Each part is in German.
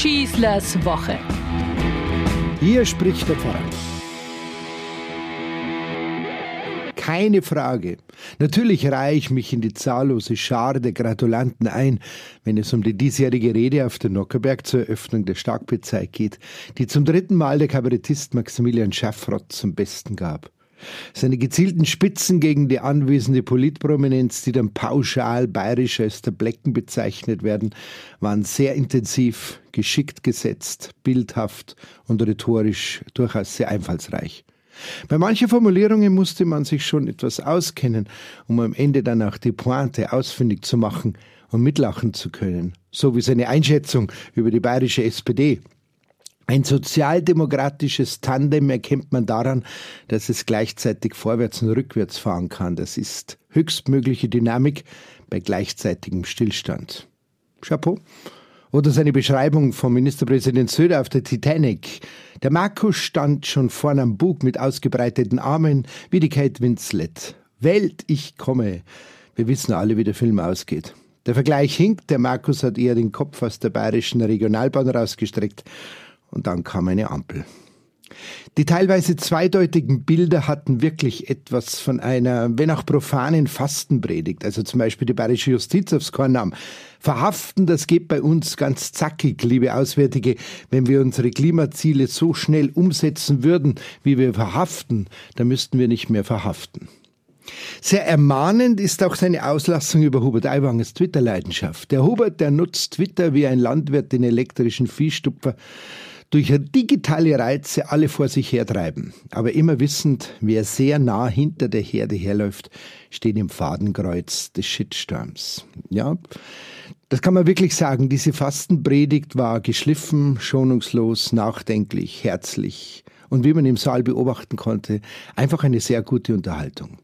Schießlers Woche. Hier spricht der Pfarrer. Keine Frage. Natürlich reihe ich mich in die zahllose Schar der Gratulanten ein, wenn es um die diesjährige Rede auf der Nockerberg zur Eröffnung der Starkbierzeit geht, die zum dritten Mal der Kabarettist Maximilian Schaffrott zum Besten gab. Seine gezielten Spitzen gegen die anwesende Politprominenz, die dann pauschal bayerisch als der Blecken bezeichnet werden, waren sehr intensiv, geschickt gesetzt, bildhaft und rhetorisch durchaus sehr einfallsreich. Bei manchen Formulierungen musste man sich schon etwas auskennen, um am Ende dann auch die Pointe ausfindig zu machen und mitlachen zu können, so wie seine Einschätzung über die bayerische SPD. Ein sozialdemokratisches Tandem erkennt man daran, dass es gleichzeitig vorwärts und rückwärts fahren kann. Das ist höchstmögliche Dynamik bei gleichzeitigem Stillstand. Chapeau. Oder seine Beschreibung vom Ministerpräsident Söder auf der Titanic. Der Markus stand schon vorn am Bug mit ausgebreiteten Armen, wie die Kate Winslet. Welt, ich komme. Wir wissen alle, wie der Film ausgeht. Der Vergleich hinkt, der Markus hat eher den Kopf aus der bayerischen Regionalbahn rausgestreckt und dann kam eine Ampel. Die teilweise zweideutigen Bilder hatten wirklich etwas von einer, wenn auch profanen Fastenpredigt, also zum Beispiel die bayerische Justiz aufs Korn nahm. Verhaften, das geht bei uns ganz zackig, liebe Auswärtige. Wenn wir unsere Klimaziele so schnell umsetzen würden, wie wir verhaften, dann müssten wir nicht mehr verhaften. Sehr ermahnend ist auch seine Auslassung über Hubert Aiwangers Twitter-Leidenschaft. Der Hubert, der nutzt Twitter wie ein Landwirt den elektrischen Viehstupfer durch digitale Reize alle vor sich hertreiben. Aber immer wissend, wer sehr nah hinter der Herde herläuft, steht im Fadenkreuz des Shitstorms. Ja, das kann man wirklich sagen. Diese Fastenpredigt war geschliffen, schonungslos, nachdenklich, herzlich und wie man im Saal beobachten konnte, einfach eine sehr gute Unterhaltung.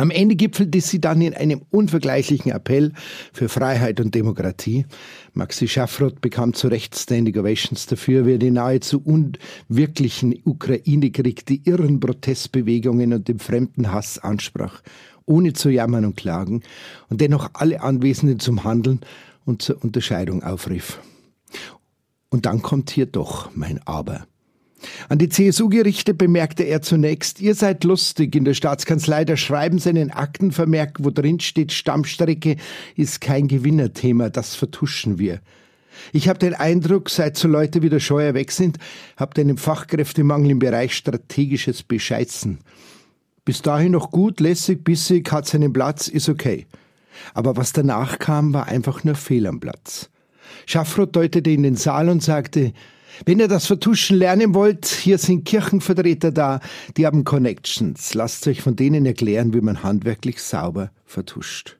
Am Ende gipfelte sie dann in einem unvergleichlichen Appell für Freiheit und Demokratie. Maxi Schaffroth bekam zu Recht Standing Ovations dafür, wer die nahezu unwirklichen Ukraine-Krieg, die irren Protestbewegungen und den fremden Hass ansprach, ohne zu jammern und klagen und dennoch alle Anwesenden zum Handeln und zur Unterscheidung aufrief. Und dann kommt hier doch mein Aber. An die CSU-Gerichte bemerkte er zunächst, ihr seid lustig in der Staatskanzlei, da schreiben sie einen Aktenvermerk, wo drin steht, Stammstrecke ist kein Gewinnerthema, das vertuschen wir. Ich habe den Eindruck, seit so Leute wie der Scheuer weg sind, habt ihr einen Fachkräftemangel im Bereich strategisches Bescheißen. Bis dahin noch gut, lässig, bissig, hat seinen Platz, ist okay. Aber was danach kam, war einfach nur Fehl am Platz. Schaffroth deutete in den Saal und sagte, wenn ihr das Vertuschen lernen wollt, hier sind Kirchenvertreter da, die haben Connections. Lasst euch von denen erklären, wie man handwerklich sauber vertuscht.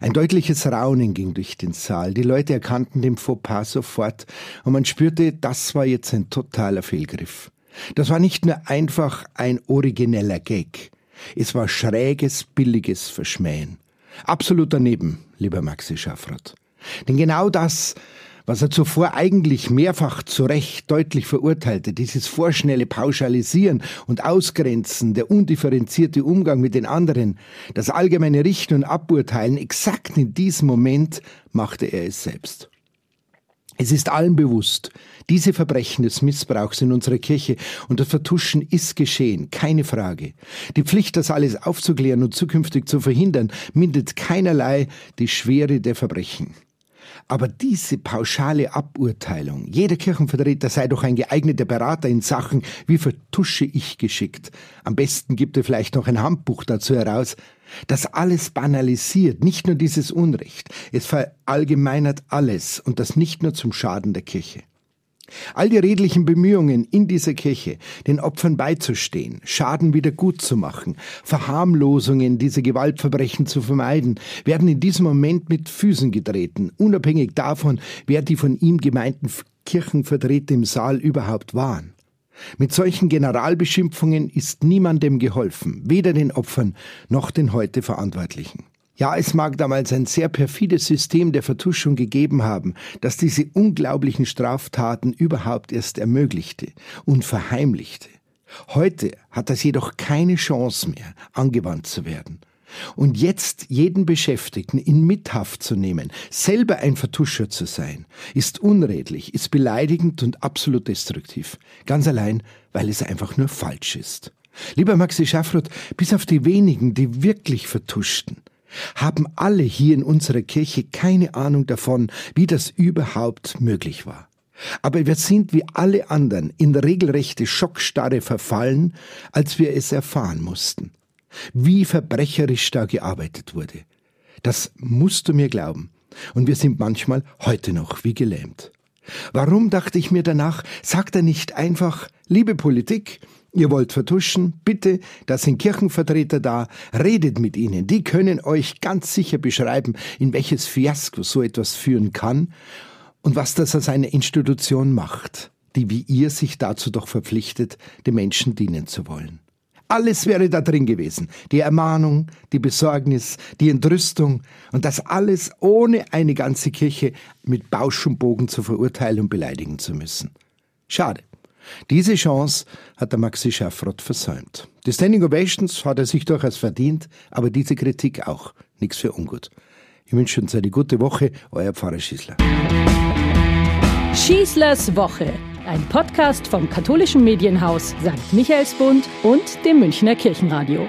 Ein deutliches Raunen ging durch den Saal. Die Leute erkannten den Fauxpas sofort und man spürte, das war jetzt ein totaler Fehlgriff. Das war nicht nur einfach ein origineller Gag. Es war schräges, billiges Verschmähen. Absolut daneben, lieber Maxi Schaffrath. Denn genau das was er zuvor eigentlich mehrfach zu Recht deutlich verurteilte, dieses vorschnelle Pauschalisieren und Ausgrenzen, der undifferenzierte Umgang mit den anderen, das allgemeine Richten und Aburteilen, exakt in diesem Moment machte er es selbst. Es ist allen bewusst, diese Verbrechen des Missbrauchs in unserer Kirche und das Vertuschen ist geschehen, keine Frage. Die Pflicht, das alles aufzuklären und zukünftig zu verhindern, mindert keinerlei die Schwere der Verbrechen. Aber diese pauschale Aburteilung, jeder Kirchenvertreter sei doch ein geeigneter Berater in Sachen, wie vertusche ich geschickt. Am besten gibt er vielleicht noch ein Handbuch dazu heraus. Das alles banalisiert, nicht nur dieses Unrecht. Es verallgemeinert alles und das nicht nur zum Schaden der Kirche. All die redlichen Bemühungen in dieser Kirche, den Opfern beizustehen, Schaden wieder gut zu machen, Verharmlosungen dieser Gewaltverbrechen zu vermeiden, werden in diesem Moment mit Füßen getreten, unabhängig davon, wer die von ihm gemeinten Kirchenvertreter im Saal überhaupt waren. Mit solchen Generalbeschimpfungen ist niemandem geholfen, weder den Opfern noch den heute Verantwortlichen. Ja, es mag damals ein sehr perfides System der Vertuschung gegeben haben, das diese unglaublichen Straftaten überhaupt erst ermöglichte und verheimlichte. Heute hat das jedoch keine Chance mehr, angewandt zu werden. Und jetzt jeden Beschäftigten in Mithaft zu nehmen, selber ein Vertuscher zu sein, ist unredlich, ist beleidigend und absolut destruktiv. Ganz allein, weil es einfach nur falsch ist. Lieber Maxi Schaffroth, bis auf die wenigen, die wirklich vertuschten, haben alle hier in unserer Kirche keine Ahnung davon, wie das überhaupt möglich war. Aber wir sind wie alle anderen in regelrechte Schockstarre verfallen, als wir es erfahren mussten wie verbrecherisch da gearbeitet wurde. Das musst du mir glauben. Und wir sind manchmal heute noch wie gelähmt. Warum, dachte ich mir danach, sagt er nicht einfach, liebe Politik, ihr wollt vertuschen, bitte, da sind Kirchenvertreter da, redet mit ihnen, die können euch ganz sicher beschreiben, in welches Fiasko so etwas führen kann und was das aus einer Institution macht, die wie ihr sich dazu doch verpflichtet, den Menschen dienen zu wollen. Alles wäre da drin gewesen. Die Ermahnung, die Besorgnis, die Entrüstung und das alles ohne eine ganze Kirche mit Bausch und Bogen zu verurteilen und beleidigen zu müssen. Schade. Diese Chance hat der Maxi Schaffrott versäumt. Die Standing Ovations hat er sich durchaus verdient, aber diese Kritik auch. Nichts für ungut. Ich wünsche uns eine gute Woche, euer Pfarrer Schießler. Schießlers Woche ein Podcast vom katholischen Medienhaus St. Michaelsbund und dem Münchner Kirchenradio.